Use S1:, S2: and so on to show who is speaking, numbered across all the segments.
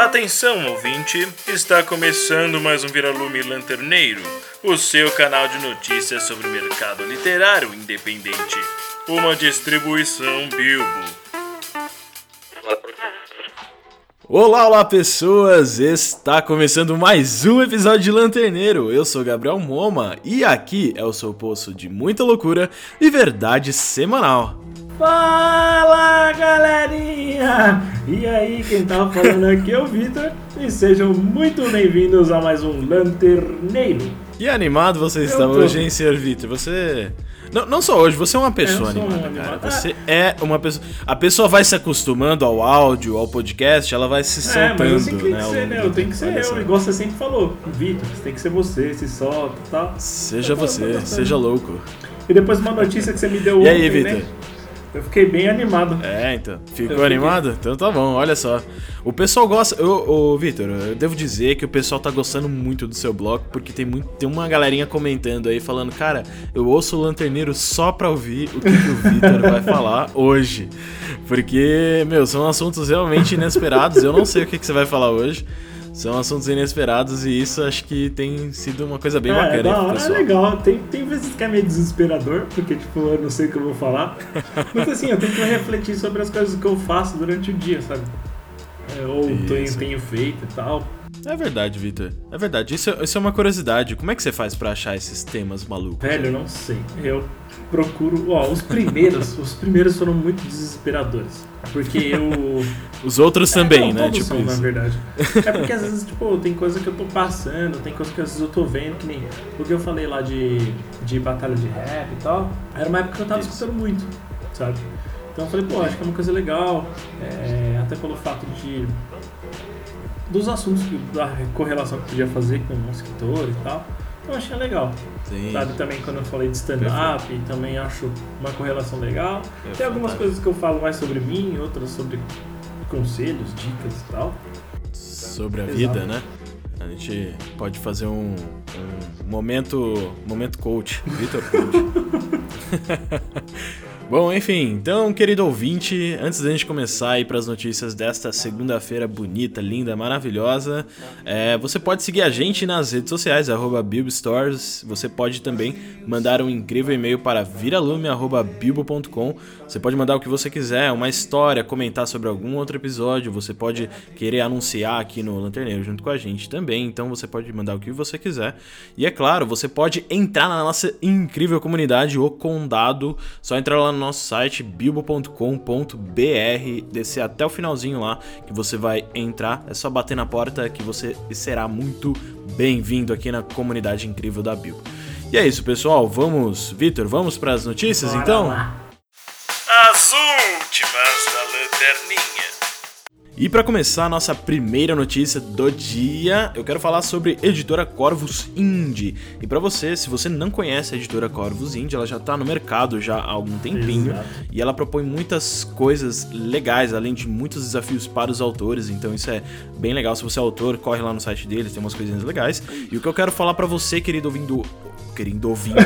S1: Atenção, ouvinte! Está começando mais um Viralume Lanterneiro, o seu canal de notícias sobre o mercado literário independente. Uma distribuição Bilbo.
S2: Olá, olá pessoas! Está começando mais um episódio de Lanterneiro. Eu sou Gabriel Moma e aqui é o seu poço de muita loucura e verdade semanal.
S3: Fala galerinha! E aí, quem tá falando aqui é o Vitor e sejam muito bem-vindos a mais um Lanterneiro.
S2: E animado você está
S3: tô.
S2: hoje, hein, Sr. Vitor? Você. Não, não só hoje, você é uma pessoa
S3: Eu sou um
S2: animada,
S3: animado.
S2: cara. Você é uma pessoa. A pessoa vai se acostumando ao áudio, ao podcast, ela vai se
S3: É,
S2: soltando,
S3: mas assim tem
S2: né?
S3: que ser, né? Eu tenho que ser eu, igual você sempre falou. Vitor, tem que ser você, se solta e tal.
S2: Seja
S3: Eu tô
S2: você,
S3: gostando.
S2: seja louco.
S3: E depois uma notícia que você me deu
S2: E
S3: ontem,
S2: aí, Vitor?
S3: né? Eu fiquei bem animado.
S2: É, então. Ficou animado? Então tá bom, olha só. O pessoal gosta. Ô, ô Vitor, eu devo dizer que o pessoal tá gostando muito do seu blog, porque tem, muito, tem uma galerinha comentando aí falando, cara, eu ouço o Lanterneiro só pra ouvir o que, que o Vitor vai falar hoje. Porque, meu, são assuntos realmente inesperados. Eu não sei o que, que você vai falar hoje. São assuntos inesperados e isso acho que tem sido uma coisa bem
S3: é,
S2: bacana
S3: da hora, é legal. Tem, tem vezes que é meio desesperador, porque tipo, eu não sei o que eu vou falar. Mas assim, eu tenho que refletir sobre as coisas que eu faço durante o dia, sabe? É, ou tenho, tenho feito e tal.
S2: É verdade, Vitor. É verdade. Isso, é- isso é uma curiosidade. Como é que você faz pra achar esses temas malucos?
S3: Velho, eu não sei. Eu procuro. Ó, os primeiros, os primeiros foram muito desesperadores. Porque eu.
S2: Os outros também,
S3: É, não,
S2: né? Tipo
S3: são, na
S2: isso.
S3: verdade. É porque às vezes, tipo, tem coisa que eu tô passando, tem coisa que às vezes eu tô vendo, que nem o que eu falei lá de, de batalha de rap e tal. Era uma época que eu tava
S2: Isso.
S3: escutando muito, sabe? Então eu falei, pô, acho que é uma coisa legal, é, até pelo fato de. Dos assuntos, que- da correlação que podia fazer com um escritor e tal. Então eu achei legal.
S2: Sim.
S3: Sabe, também quando eu falei de stand-up, também acho uma correlação legal.
S2: É
S3: Tem algumas
S2: fantástico.
S3: coisas que eu falo mais sobre mim, outras sobre conselhos, dicas e tal.
S2: Sobre a
S3: Exato.
S2: vida, né? A gente pode fazer um, um momento, momento coach, Vitor Coach. Bom, enfim, então, querido ouvinte, antes da gente começar aí para as notícias desta segunda-feira bonita, linda, maravilhosa, é, você pode seguir a gente nas redes sociais, arroba BilboStores. Você pode também mandar um incrível e-mail para viralume.bilbo.com. Você pode mandar o que você quiser, uma história, comentar sobre algum outro episódio. Você pode querer anunciar aqui no Lanterneiro junto com a gente também. Então você pode mandar o que você quiser. E é claro, você pode entrar na nossa incrível comunidade, o Condado. Só entrar lá no nosso site bilbo.com.br, descer até o finalzinho lá que você vai entrar. É só bater na porta que você será muito bem-vindo aqui na comunidade incrível da Bilbo. E é isso, pessoal. Vamos, Vitor, vamos para as notícias
S3: Bora
S2: então?
S3: lá.
S1: As últimas da Lanterninha.
S2: E para começar a nossa primeira notícia do dia, eu quero falar sobre Editora Corvus Indie. E para você, se você não conhece a Editora Corvus Indie, ela já tá no mercado já há algum tempinho
S3: Exato.
S2: e ela propõe muitas coisas legais, além de muitos desafios para os autores. Então isso é bem legal. Se você é autor, corre lá no site deles, tem umas coisinhas legais. E o que eu quero falar para você, querido ouvindo, querido ouvindo,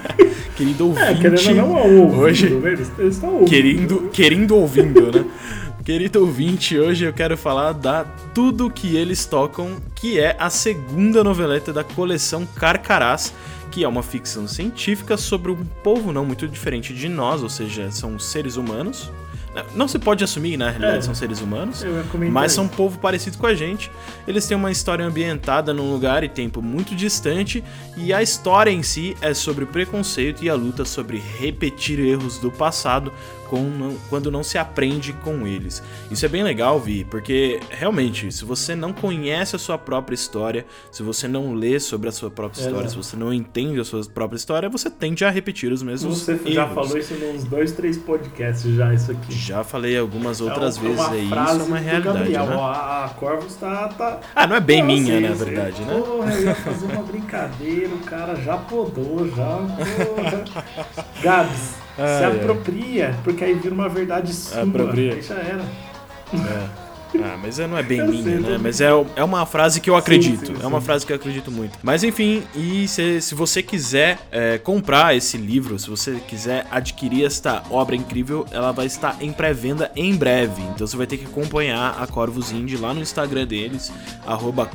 S2: querido ouvinte,
S3: É, querendo não, é ouvindo,
S2: hoje-
S3: né? Eles eles ouvindo.
S2: Querendo, querendo ouvindo, né? Querido ouvinte, hoje eu quero falar da Tudo Que Eles Tocam, que é a segunda noveleta da coleção Carcarás, que é uma ficção científica sobre um povo não muito diferente de nós, ou seja, são seres humanos. Não se pode assumir, na realidade,
S3: É.
S2: são seres humanos. Mas são um povo parecido com a gente. Eles têm uma história ambientada num lugar e tempo muito distante, e a história em si é sobre preconceito e a luta sobre repetir erros do passado quando não se aprende com eles. Isso é bem legal, Vi, porque realmente, se você não conhece a sua própria história, se você não lê sobre a sua própria história,
S3: Exato.
S2: se você não entende a sua própria história, você tende a repetir os mesmos
S3: Você já
S2: erros.
S3: falou isso nos dois, três podcasts já, isso aqui.
S2: Já falei algumas outras
S3: É
S2: vezes
S3: uma
S2: aí, isso é uma realidade,
S3: Gabriel,
S2: né?
S3: a Corvus tá, tá...
S2: Ah, não é bem
S3: Não,
S2: minha,
S3: sim,
S2: na
S3: sim.
S2: verdade, né?
S3: Porra, eu ia fazer uma brincadeira, o cara já podou, já. Gabs, se
S2: Ai, ai.
S3: apropria, porque aí vira uma verdade sua.
S2: Apropria.
S3: Aí já era.
S2: É. Ah, mas não é bem eu minha, sei, né? Mas é, é uma frase que eu acredito. Sim, sim, é uma frase que eu acredito muito. Mas enfim, e se, se você quiser é, comprar esse livro, se você quiser adquirir esta obra incrível, ela vai estar em pré-venda em breve. Então você vai ter que acompanhar a Corvus Indie lá no Instagram deles,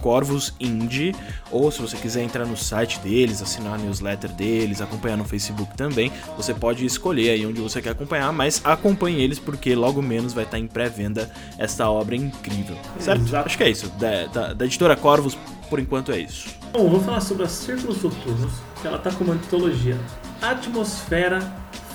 S2: CorvusIndie. Ou se você quiser entrar no site deles, assinar a newsletter deles, acompanhar no Facebook também, você pode escolher aí onde você quer acompanhar, mas acompanhe eles porque logo menos vai estar em pré-venda esta obra incrível. Certo? Exato. Acho que é isso. Da, da, da, editora Corvus, por enquanto é isso.
S3: Bom, vou falar sobre a Círculos Noturnos, que ela tá com uma antologia Atmosfera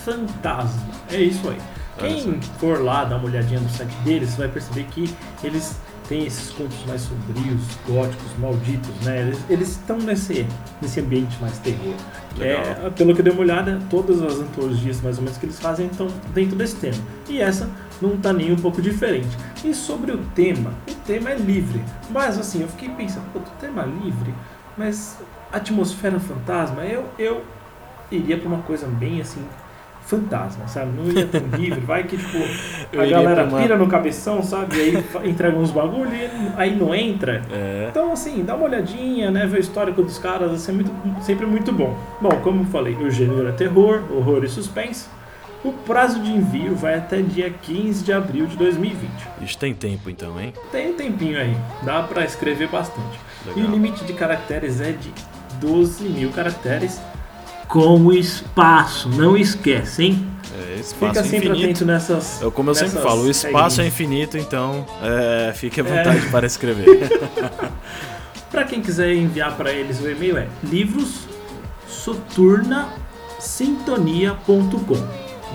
S3: Fantasma. É isso aí. Quem for lá dar uma olhadinha no site deles, vai perceber que eles têm esses contos mais sombrios, góticos, malditos, né? Eles, eles estão nesse, nesse ambiente mais terror. É, pelo que eu dei uma olhada, todas as antologias mais ou menos que eles fazem estão dentro desse tema. E essa não está nem um pouco diferente. E sobre o tema, o tema é livre. Mas assim, eu fiquei pensando, pô, o tema é livre, mas atmosfera fantasma, eu, eu iria para uma coisa bem assim, fantasma, sabe? Não ia tão livre, vai que tipo, a galera uma... pira no cabeção, sabe? E aí entrega uns bagulho e aí não entra. É. Então, assim, dá uma olhadinha, né? Ver o histórico dos caras, assim, é muito, sempre muito bom. Bom, como eu falei, o gênero é terror, horror e suspense. O prazo de envio vai até dia 15 de abril de 2020.
S2: Isso tem tempo então, hein?
S3: Tem um tempinho aí. Dá para escrever bastante. Legal. E o limite de caracteres é de 12 mil caracteres com espaço. Não esquece, hein?
S2: É, espaço Fica sempre infinito. atento nessas. Eu, como eu sempre falo, o espaço é infinito, então é, fique à vontade é. para escrever.
S3: para quem quiser enviar para eles o e-mail é livrossoturnasintonia.com.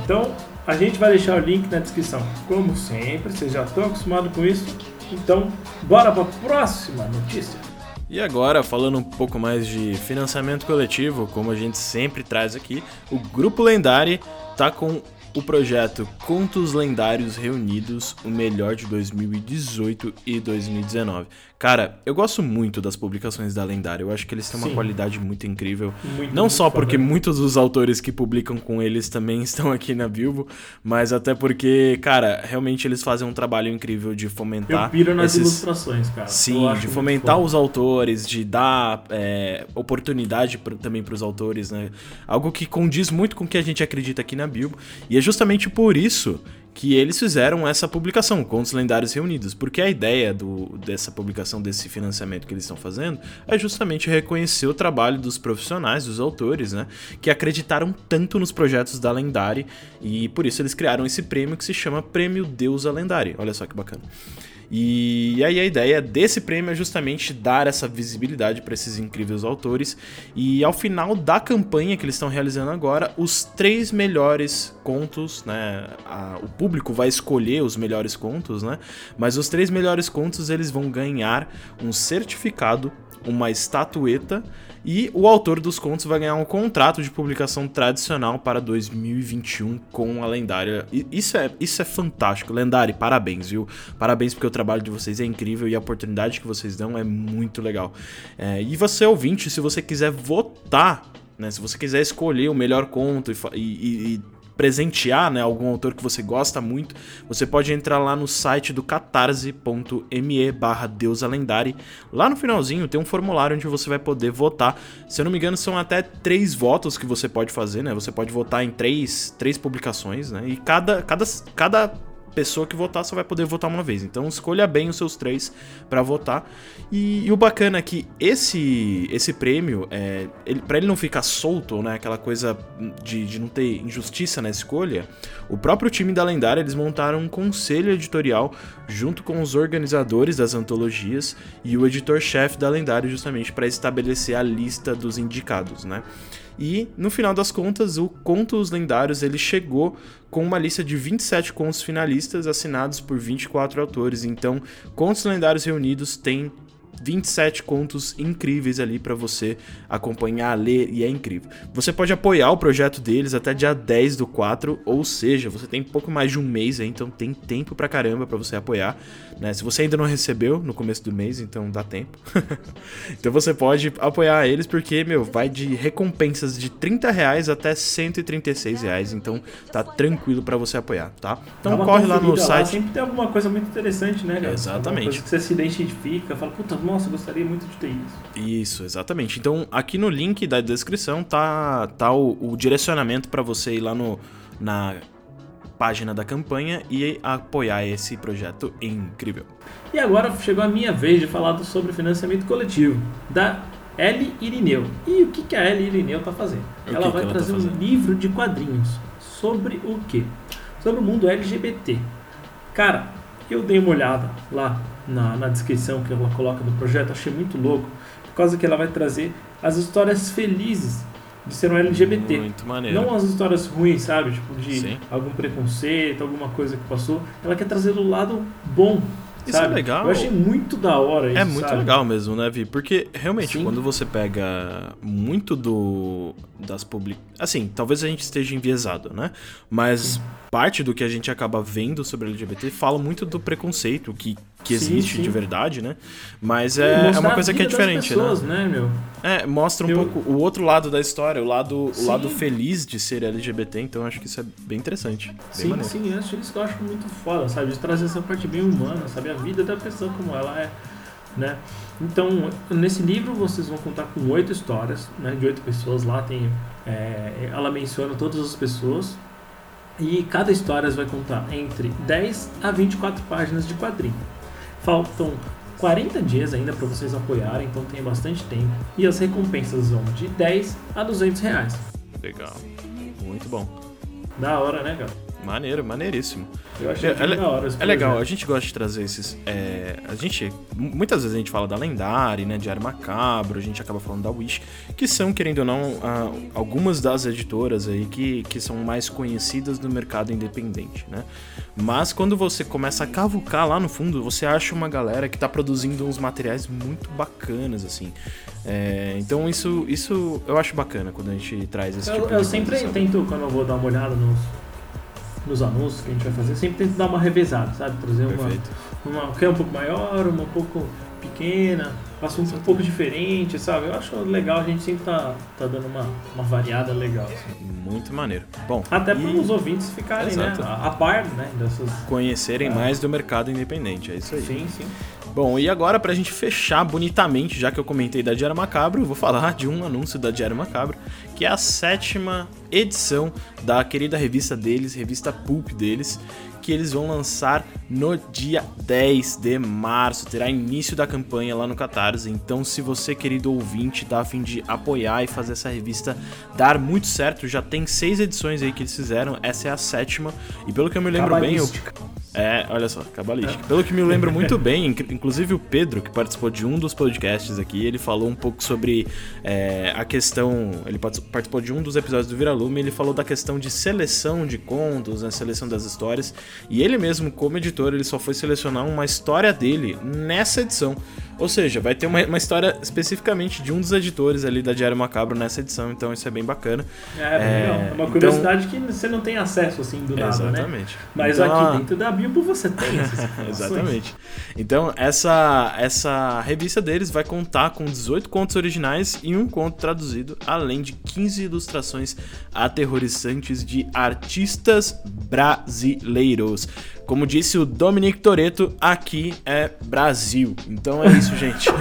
S3: Então, a gente vai deixar o link na descrição. Como sempre, vocês já estão acostumados com isso. Então, bora para a próxima notícia.
S2: E agora, falando um pouco mais de financiamento coletivo, como a gente sempre traz aqui, o Grupo Lendário tá com o projeto Contos Lendários Reunidos, o melhor de 2018 e 2019. Cara, eu gosto muito das publicações da Lendária. Eu acho que eles têm uma Sim. qualidade muito incrível. Muito, Não muito só foda. porque muitos dos autores que publicam com eles também estão aqui na Bilbo, mas até porque, cara, realmente eles fazem um trabalho incrível de fomentar.
S3: Eu piro nas esses... ilustrações, cara.
S2: Sim, de fomentar os autores, de dar é, oportunidade pra, também para os autores, né? Algo que condiz muito com o que a gente acredita aqui na Bilbo. E é justamente por isso que eles fizeram essa publicação, Contos Lendários Reunidos, porque a ideia do, dessa publicação, desse financiamento que eles estão fazendo, é justamente reconhecer o trabalho dos profissionais, dos autores, né, que acreditaram tanto nos projetos da Lendária, e por isso eles criaram esse prêmio que se chama Prêmio Deusa Lendária. Olha só que bacana. E aí a ideia desse prêmio é justamente dar essa visibilidade para esses incríveis autores. E ao final da campanha que eles estão realizando agora, os três melhores contos, né? A, o público vai escolher os melhores contos, né? Mas os três melhores contos eles vão ganhar um certificado, uma estatueta e o autor dos contos vai ganhar um contrato de publicação tradicional para 2021 com a lendária. Isso é, isso é fantástico. Lendária, parabéns, viu? Parabéns porque o trabalho de vocês é incrível e a oportunidade que vocês dão é muito legal. É, e você, ouvinte, se você quiser votar né, se você quiser escolher o melhor conto e, e, e presentear né, algum autor que você gosta muito, você pode entrar lá no site do catarse.me barra. Lá no finalzinho tem um formulário onde você vai poder votar. Se eu não me engano, são até três votos que você pode fazer, né? Você pode votar em três, três publicações, né? E cada, cada, cada pessoa que votar só vai poder votar uma vez. Então escolha bem os seus três para votar. E, e, o bacana é que esse esse prêmio, é, ele, para ele não ficar solto, né, aquela coisa de, de não ter injustiça na escolha, o próprio time da Lendária eles montaram um conselho editorial junto com os organizadores das antologias e o editor-chefe da Lendária justamente para estabelecer a lista dos indicados, né? E no final das contas, o Contos Lendários ele chegou com uma lista de 27 contos finalistas assinados por 24 autores. Então, Contos Lendários Reunidos tem 27 contos incríveis ali para você acompanhar, ler e é incrível. Você pode apoiar o projeto deles até dia 10 do 4, ou seja, você tem pouco mais de um mês aí, então tem tempo pra caramba para você apoiar. Né? Se você ainda não recebeu no começo do mês, então dá tempo. então você pode apoiar eles porque, meu, vai de recompensas de 30 reais até 136 reais, então tá tranquilo para você apoiar, tá? Então corre lá no site. Lá,
S3: sempre tem alguma coisa muito interessante, né, cara?
S2: Exatamente.
S3: Coisa que você se identifica, fala, puta, nossa, gostaria muito de ter isso.
S2: Isso, exatamente. Então aqui no link da descrição tá, tá o, o direcionamento para você ir lá no, na página da campanha e apoiar esse projeto incrível.
S3: E agora chegou a minha vez de falar sobre financiamento coletivo da Ellie Irineu. E o que, que a Ellie Irineu está fazendo?
S2: O
S3: ela vai
S2: ela
S3: trazer
S2: tá
S3: um livro de quadrinhos sobre o quê? Sobre o mundo LGBT. Cara, eu dei uma olhada lá na, na descrição que ela coloca do projeto, achei muito louco, por causa que ela vai trazer as histórias felizes de ser um LGBT.
S2: Muito maneiro.
S3: Não as histórias ruins, sabe? Tipo, de
S2: Sim.
S3: algum preconceito, alguma coisa que passou. Ela quer trazer do lado bom.
S2: Isso é
S3: sabe?
S2: legal.
S3: Eu achei muito da hora isso.
S2: É muito
S3: sabe?
S2: legal mesmo, né, Vi? Porque realmente,
S3: Sim.
S2: quando você pega muito do das public... Assim, talvez a gente esteja enviesado, né? Mas parte do que a gente acaba vendo sobre LGBT fala muito do preconceito que, que
S3: Sim,
S2: existe
S3: sim.
S2: de verdade, né? Mas é, é uma coisa que é diferente,
S3: pessoas,
S2: né?
S3: né?
S2: É, mostra um
S3: Eu-
S2: pouco o outro lado da história, o lado, o lado feliz de ser LGBT, então acho que isso é bem interessante. Bem
S3: Sim,
S2: maneiro.
S3: sim, acho isso que eu acho muito foda, sabe? De trazer essa parte bem humana, sabe? A vida da pessoa como ela é, né? Então, nesse livro vocês vão contar com oito histórias, né? De oito pessoas lá, tem... é, ela menciona todas as pessoas e cada história vai contar entre 10 a 24 páginas de quadrinho. Faltam 40 dias ainda para vocês apoiarem, então tem bastante tempo. E as recompensas vão de 10 a 200 reais.
S2: Legal. Muito bom.
S3: Da hora, né, cara?
S2: Maneiro, maneiríssimo.
S3: Eu achei
S2: É, é le-
S3: da hora
S2: É legal, a gente gosta de trazer esses. é, a gente. Muitas vezes a gente fala da Lendária, né? Diário Macabro, a gente acaba falando da Wish, que são, querendo ou não, ah, algumas das editoras aí que, que são mais conhecidas do mercado independente, né? Mas quando você começa a cavucar lá no fundo, você acha uma galera que tá produzindo uns materiais muito bacanas, assim. É, então isso, isso eu acho bacana quando a gente traz esse tipo
S3: Eu,
S2: de
S3: eu
S2: coisa,
S3: sempre
S2: sabe?
S3: tento, quando eu vou dar uma olhada nos, nos anúncios que a gente vai fazer, sempre tento dar uma revezada, sabe? Trazer uma,
S2: Perfeito.
S3: uma que é um pouco maior, uma um pouco pequena, assunto um pouco diferente, sabe? Eu acho legal, a gente sempre tá, tá dando uma, uma variada legal. assim.
S2: Muito maneiro. Bom,
S3: Até
S2: e
S3: para os ouvintes ficarem né, a, a par né, dessas.
S2: conhecerem
S3: Ah.
S2: mais do mercado independente, é isso aí.
S3: Sim, sim.
S2: Bom, e agora pra gente fechar bonitamente, já que eu comentei da Diário Macabro, eu vou falar de um anúncio da Diário Macabro, que é a sétima edição da querida revista deles, revista Pulp deles, que eles vão lançar no dia 10 de março. Terá início da campanha lá no Catarse. Então, se você, querido ouvinte, tá a fim de apoiar e fazer essa revista dar muito certo, já tem seis edições aí que eles fizeram. Essa é a sétima. E pelo que eu me lembro bem, eu. É, olha só, cabalística. Pelo que me lembro muito bem, inc- inclusive o Pedro, que participou de um dos podcasts aqui, ele falou um pouco sobre é, a questão. Ele partic- participou de um dos episódios do Viralume, ele falou da questão de seleção de contos, né, seleção das histórias. E ele mesmo, como editor, ele só foi selecionar uma história dele nessa edição. Ou seja, vai ter uma, uma história especificamente de um dos editores ali da Diário Macabro nessa edição, então isso é bem bacana.
S3: É,
S2: É,
S3: é uma
S2: então-
S3: curiosidade que você não tem acesso assim do nada, né?
S2: Exatamente.
S3: Mas
S2: Então,
S3: aqui
S2: a-
S3: dentro da Você tem essas informações.
S2: Exatamente. Então, essa, essa revista deles vai contar com 18 contos originais e um conto traduzido, além de 15 ilustrações aterrorizantes de artistas brasileiros. Como disse o Dominic Toretto, aqui é Brasil. Então é isso, gente.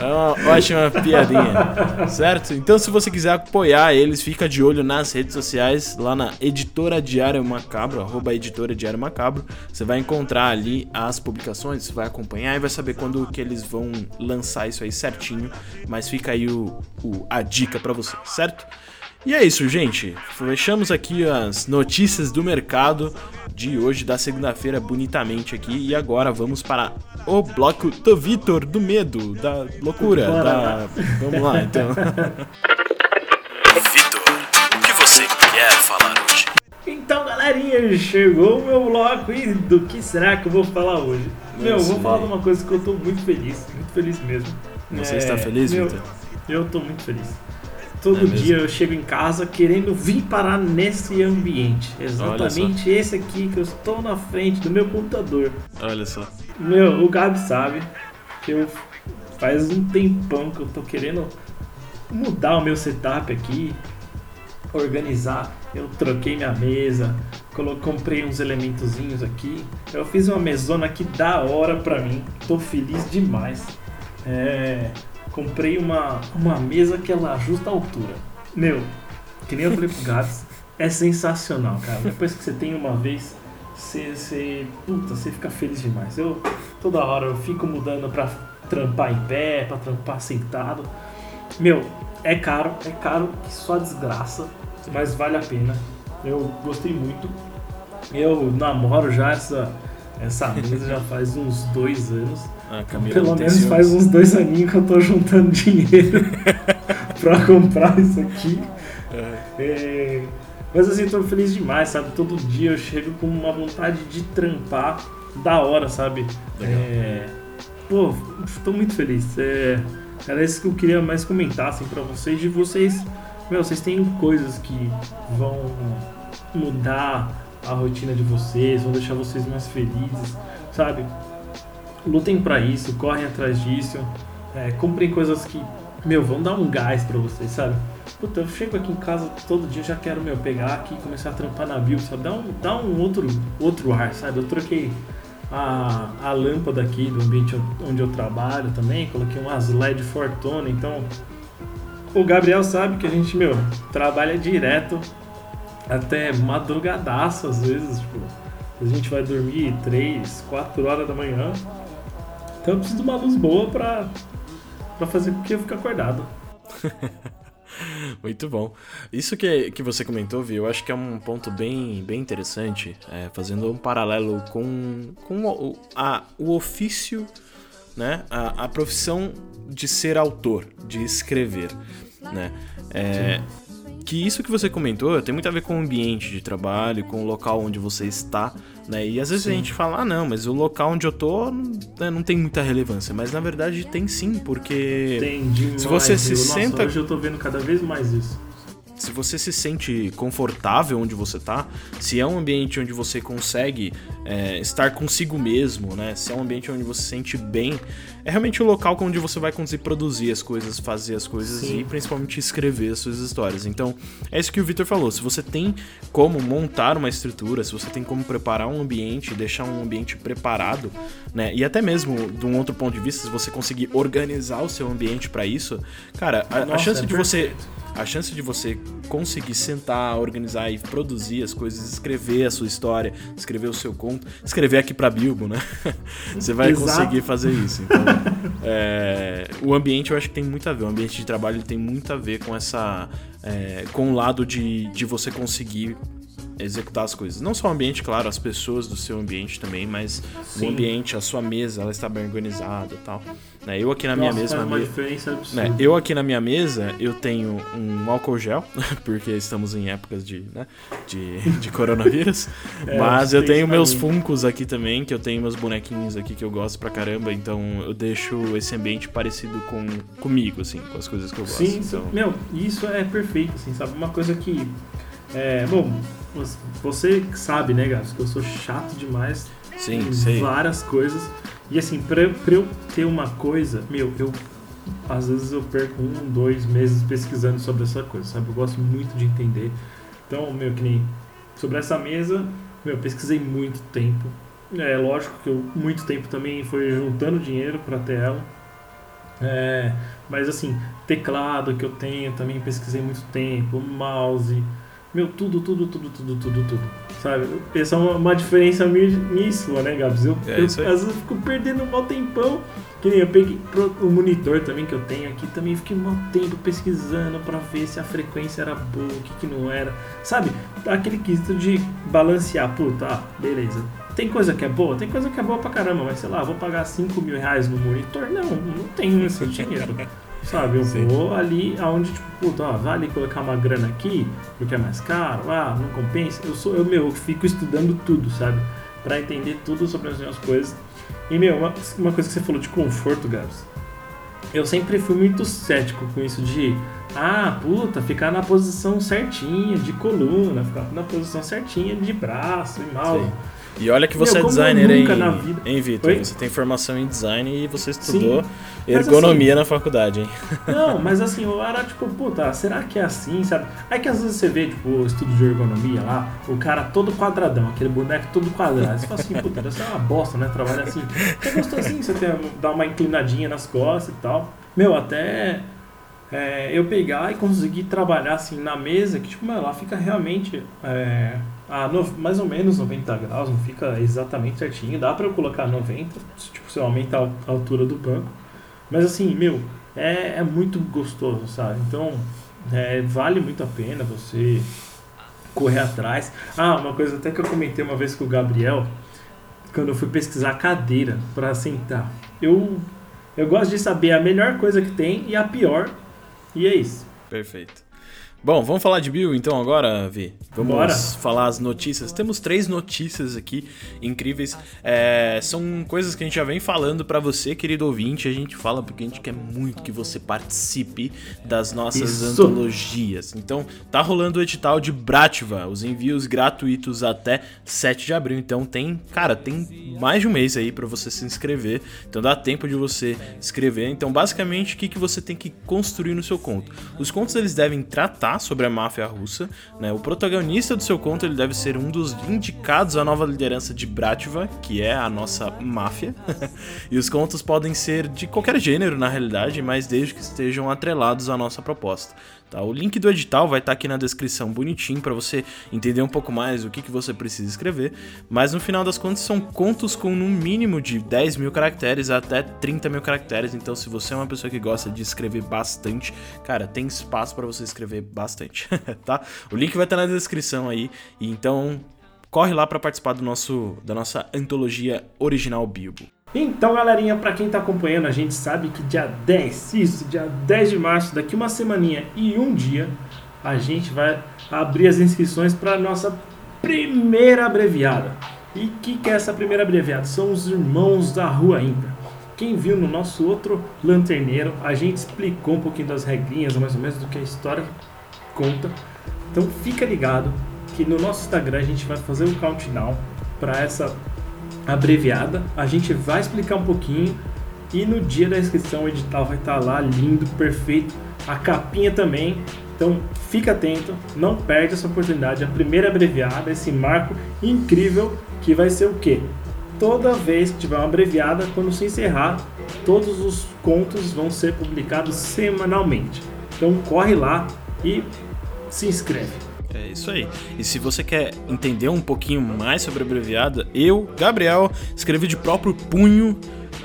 S2: É uma ótima piadinha, certo? Então, se você quiser apoiar eles, fica de olho nas redes sociais, lá na Editora Diário Macabro, arroba Editora Diário Macabro. Você vai encontrar ali as publicações, você vai acompanhar e vai saber quando que eles vão lançar isso aí certinho. Mas fica aí o, o- a dica pra você, certo? E é isso, gente. Fechamos aqui as notícias do mercado de hoje, da segunda-feira, bonitamente aqui. E agora vamos para o bloco do Vitor, do medo, da loucura.
S3: Bora
S2: da-. Vamos lá, então. Vitor, o que você quer falar hoje?
S3: Então, galerinha, chegou o meu bloco e do que será que eu vou falar hoje? Meu, eu vou falar de uma coisa que eu tô muito feliz, muito feliz mesmo.
S2: Você
S3: É,
S2: está feliz,
S3: meu,
S2: Vitor?
S3: Eu tô muito feliz. Todo
S2: É
S3: dia eu chego em casa querendo vir parar nesse ambiente. Exatamente esse aqui que eu estou na frente do meu computador.
S2: Olha só.
S3: Meu, o Gabi sabe que eu faz um tempão que eu tô querendo mudar o meu setup aqui, organizar. Eu troquei minha mesa, comprei uns elementozinhos aqui. Eu fiz uma mesona aqui da hora pra mim. Tô feliz demais. É, comprei uma, uma mesa que ela ajusta a altura. Meu, que nem eu falei pro Gabs, é sensacional, cara. Depois que você tem uma vez, você, você, puta, você fica feliz demais. Eu toda hora eu fico mudando pra trampar em pé, pra trampar sentado. Meu, é caro, é caro que só desgraça, mas vale a pena. Eu gostei muito. Eu namoro já essa, essa mesa já faz uns dois anos.
S2: Ah,
S3: Pelo menos
S2: ciúmes?
S3: faz uns dois aninhos que eu tô juntando dinheiro pra comprar isso aqui. É, mas assim, tô feliz demais, sabe? Todo dia eu chego com uma vontade de trampar da hora, sabe? É, pô, tô muito feliz. É, era isso que eu queria mais comentar assim, pra vocês. De vocês, meu, vocês têm coisas que vão mudar a rotina de vocês, vão deixar vocês mais felizes, sabe? Lutem pra isso, correm atrás disso, é, comprem coisas que, meu, vão dar um gás pra vocês, sabe? Puta, eu chego aqui em casa todo dia, já quero, meu, pegar aqui e começar a trampar na build, sabe? Dá um, dá um outro, outro ar, sabe? Eu troquei a, a lâmpada aqui do ambiente onde eu trabalho também, coloquei umas LED Fortuna, então o Gabriel sabe que a gente, meu, trabalha direto até madrugadaço às vezes, tipo, a gente vai dormir 3, 4 horas da manhã. Então eu preciso de uma luz boa pra, pra fazer com que eu fique acordado.
S2: Muito bom. Isso que, que você comentou, Vi, eu acho que é um ponto bem, bem interessante, é, fazendo um paralelo com, com o, a, o ofício, né, a, a profissão de ser autor, de escrever, né. É, que isso que você comentou tem muito a ver com o ambiente de trabalho, com o local onde você está, né? E às vezes a
S3: Sim.
S2: gente fala, ah, não, mas o local onde eu tô não, né, não tem muita relevância. Mas na verdade tem sim, porque
S3: Tem demais.
S2: Se você se
S3: viu? Nossa,
S2: senta-
S3: Hoje eu tô vendo cada vez mais isso.
S2: Se você se sente confortável onde você tá, se é um ambiente onde você consegue é, estar consigo mesmo, né? Se é um ambiente onde você se sente bem, é realmente o local onde você vai conseguir produzir as coisas, fazer as coisas
S3: Sim.
S2: e principalmente escrever as suas histórias. Então, é isso que o Victor falou. Se você tem como montar uma estrutura, se você tem como preparar um ambiente, deixar um ambiente preparado, né? E até mesmo de um outro ponto de vista, se você conseguir organizar o seu ambiente para isso, cara, a, a
S3: Nossa,
S2: chance
S3: é
S2: de você. A chance de você conseguir sentar, organizar e produzir as coisas, escrever a sua história, escrever o seu conto, escrever aqui pra Bilbo, né? você vai
S3: Exato.
S2: conseguir fazer isso. Então, é, o ambiente eu acho que tem muito a ver. O ambiente de trabalho tem muito a ver com essa. é, com o lado de, de você conseguir executar as coisas. Não só o ambiente, claro, as pessoas do seu ambiente também, mas
S3: Sim.
S2: o ambiente, a sua mesa, ela está bem organizada e tal. Né, Eu aqui na minha
S3: Nossa, uma
S2: mesa.
S3: diferença absurda.
S2: Né, eu aqui na minha mesa, eu tenho um álcool gel, porque estamos em épocas de, né, de, de coronavírus.
S3: É,
S2: mas eu tenho meus funcos aqui também, que eu tenho meus bonequinhos aqui que eu gosto pra caramba. Então eu deixo esse ambiente parecido com comigo, assim, com as coisas que eu gosto.
S3: Sim,
S2: então,
S3: meu, isso é perfeito, assim, sabe? Uma coisa que. É, bom, você- sabe, né, Gabs, que eu sou chato demais
S2: sim,
S3: em
S2: sei.
S3: várias coisas. E assim, pra, pra eu ter uma coisa, meu, eu. Às vezes eu perco um, dois meses pesquisando sobre essa coisa, sabe? Eu gosto muito de entender. Então, meu, que nem. Sobre essa mesa, meu, eu pesquisei muito tempo. É lógico que eu, muito tempo também foi juntando dinheiro pra ter ela. É, mas assim, teclado que eu tenho, também pesquisei muito tempo, mouse, meu, tudo, tudo, tudo, tudo, tudo, tudo. Sabe? Essa é uma, uma diferença minha, minha e sua, né, Gabs? Eu,
S2: É
S3: eu às vezes fico perdendo um mau tempão. Que nem eu peguei o monitor também que eu tenho aqui, também fiquei um mau tempo pesquisando pra ver se a frequência era boa, o que, que não era. Sabe? Aquele quesito de balancear, puta, ah, beleza. Tem coisa que é boa? Tem coisa que é boa pra caramba, mas sei lá, vou pagar 5 mil reais no monitor? Não, não tenho esse dinheiro. Sabe, eu
S2: Sim.
S3: vou ali aonde, tipo, puta, ó, vai ali colocar uma grana aqui, porque é mais caro, ah, não compensa. Eu sou, eu, meu, eu fico estudando tudo, sabe? Pra entender tudo sobre as minhas coisas. E, meu, uma, uma coisa que você falou de conforto, Gabs. Eu sempre fui muito cético com isso de, ah, puta, ficar na posição certinha de coluna, ficar na posição certinha de braço e mal.
S2: Sim. E olha que você
S3: Meu,
S2: é designer, hein, hein Vitor? Você tem formação em design e você estudou
S3: Sim. Mas assim,
S2: ergonomia na faculdade, hein?
S3: Não, mas assim, eu era tipo, puta, será que é assim, sabe? Aí que às vezes você vê, tipo, o estudo de ergonomia lá, o cara todo quadradão, aquele boneco todo quadrado. Você fala assim, puta, deve ser uma bosta, né? Trabalhar assim. É gostosinho você ter, dar uma inclinadinha nas costas e tal. Meu, até é, eu pegar e conseguir trabalhar assim na mesa, que tipo, mano, ela fica realmente é, a no- mais ou menos 90 graus, não fica exatamente certinho. Dá pra eu colocar 90, tipo, se eu aumentar a altura do banco. Mas assim, meu, é, é muito gostoso, sabe? Então, é, vale muito a pena você correr atrás. Ah, uma coisa até que eu comentei uma vez com o Gabriel, quando eu fui pesquisar cadeira para sentar. Eu, eu gosto de saber a melhor coisa que tem e a pior, e é isso.
S2: Perfeito. Bom, vamos falar de Bill então agora, Vi? Vamos
S3: Bora.
S2: falar as notícias. Temos três notícias aqui incríveis. É, são coisas que a gente já vem falando pra você, querido ouvinte. A gente fala porque a gente quer muito que você participe das nossas
S3: Isso.
S2: antologias. Então, tá rolando o edital de Brativa, os envios gratuitos até 7 de abril. Então, tem, cara, tem mais de um mês aí pra você se inscrever. Então, dá tempo de você escrever. Então, basicamente, o que, que você tem que construir no seu conto? Os contos eles devem tratar sobre a máfia russa, né? O protagonista do seu conto ele deve ser um dos indicados à nova liderança de Brativa, que é a nossa máfia. e os contos podem ser de qualquer gênero, na realidade, mas desde que estejam atrelados à nossa proposta. Tá? O link do edital vai estar aqui na descrição bonitinho para você entender um pouco mais o que, que você precisa escrever. Mas no final das contas são contos com no mínimo de 10 mil caracteres até 30 mil caracteres. Então, se você é uma pessoa que gosta de escrever bastante, cara, tem espaço para você escrever bastante, tá? O link vai estar na descrição aí. Então corre lá para participar do nosso da nossa antologia original Bilbo.
S3: Então, galerinha, pra quem tá acompanhando, a gente sabe que dia 10, isso, dia 10 de março, daqui uma semaninha e um dia, a gente vai abrir as inscrições para nossa primeira abreviada. E o que, que é essa primeira abreviada? São os Irmãos da Rua Ímpar. Quem viu no nosso outro lanterneiro, a gente explicou um pouquinho das regrinhas, mais ou menos, do que a história conta. Então fica ligado que no nosso Instagram a gente vai fazer um countdown para essa abreviada. A gente vai explicar um pouquinho e no dia da inscrição o edital vai estar lá lindo, perfeito, a capinha também. Então fica atento, não perde essa oportunidade. A primeira abreviada, esse marco incrível que vai ser o quê? Toda vez que tiver uma abreviada, quando se encerrar, todos os contos vão ser publicados semanalmente. Então corre lá e se inscreve.
S2: É isso aí. E se você quer entender um pouquinho mais sobre a abreviada, eu, Gabriel, escrevi de próprio punho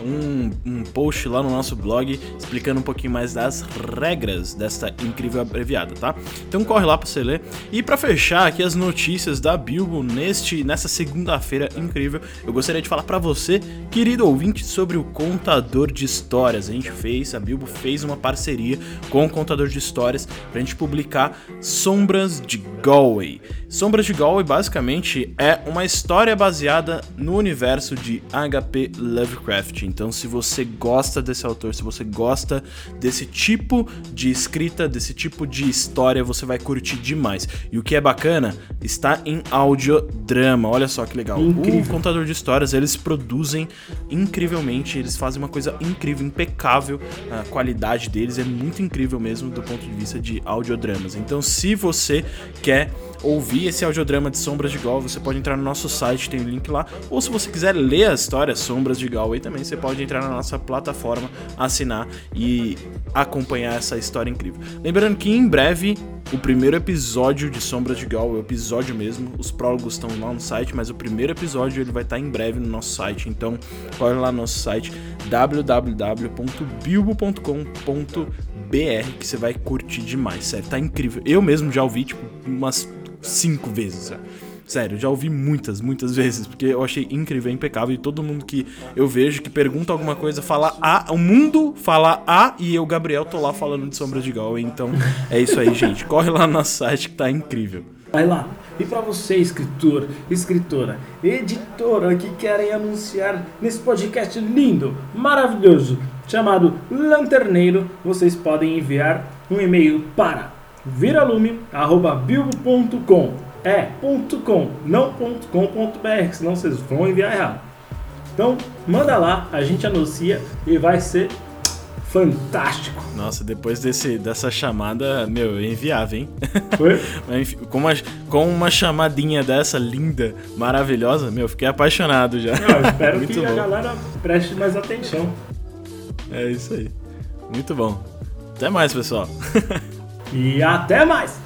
S2: um, um post lá no nosso blog explicando um pouquinho mais das regras desta incrível abreviada, tá? Então corre lá pra você ler. E pra fechar aqui as notícias da Bilbo neste, nessa segunda-feira incrível, eu gostaria de falar pra você, querido ouvinte, sobre o contador de histórias. A gente fez, a Bilbo fez uma parceria com o contador de histórias pra gente publicar Sombras de Galway. Sombras de Galway basicamente é uma história baseada no universo de H.P. Lovecraft. Então, se você gosta desse autor, se você gosta desse tipo de escrita, desse tipo de história, você vai curtir demais. E o que é bacana, está em audiodrama. Olha só que legal.
S3: Incrível.
S2: O contador de histórias, eles produzem incrivelmente, eles fazem uma coisa incrível, impecável. A qualidade deles é muito incrível mesmo do ponto de vista de audiodramas. Então, se você quer ouvir esse audiodrama de Sombras de Galway, você pode entrar no nosso site, tem o link lá. Ou se você quiser ler a história Sombras de Galway também, você pode entrar na nossa plataforma, assinar e acompanhar essa história incrível. Lembrando que em breve o primeiro episódio de Sombras de Galway, o episódio mesmo, os prólogos estão lá no site, mas o primeiro episódio ele vai estar em breve no nosso site. Então, corre lá no nosso site www.bilbo.com.br que você vai curtir demais, sério, tá incrível. Eu mesmo já ouvi tipo umas cinco vezes já. Sério, já ouvi muitas, muitas vezes, porque eu achei incrível, é impecável. E todo mundo que eu vejo que pergunta alguma coisa fala A, o mundo fala A e eu, Gabriel, tô lá falando de Sombras de Galway. Então é isso aí, gente. Corre lá no nosso site que tá incrível.
S3: Vai lá. E para você, escritor, escritora, editora que querem anunciar nesse podcast lindo, maravilhoso, chamado Lanterneiro, vocês podem enviar um e-mail para viralume.bilbo.com. É, ponto .com, não ponto .com.br, senão vocês vão enviar errado. Então, manda lá, a gente anuncia e vai ser fantástico.
S2: Nossa, depois desse, dessa chamada, meu, enviava, hein?
S3: Foi?
S2: com, uma, com uma chamadinha dessa linda, maravilhosa, meu, fiquei apaixonado já.
S3: Eu espero que bom. a galera preste mais atenção.
S2: É isso aí. Muito bom. Até mais, pessoal.
S3: e até mais!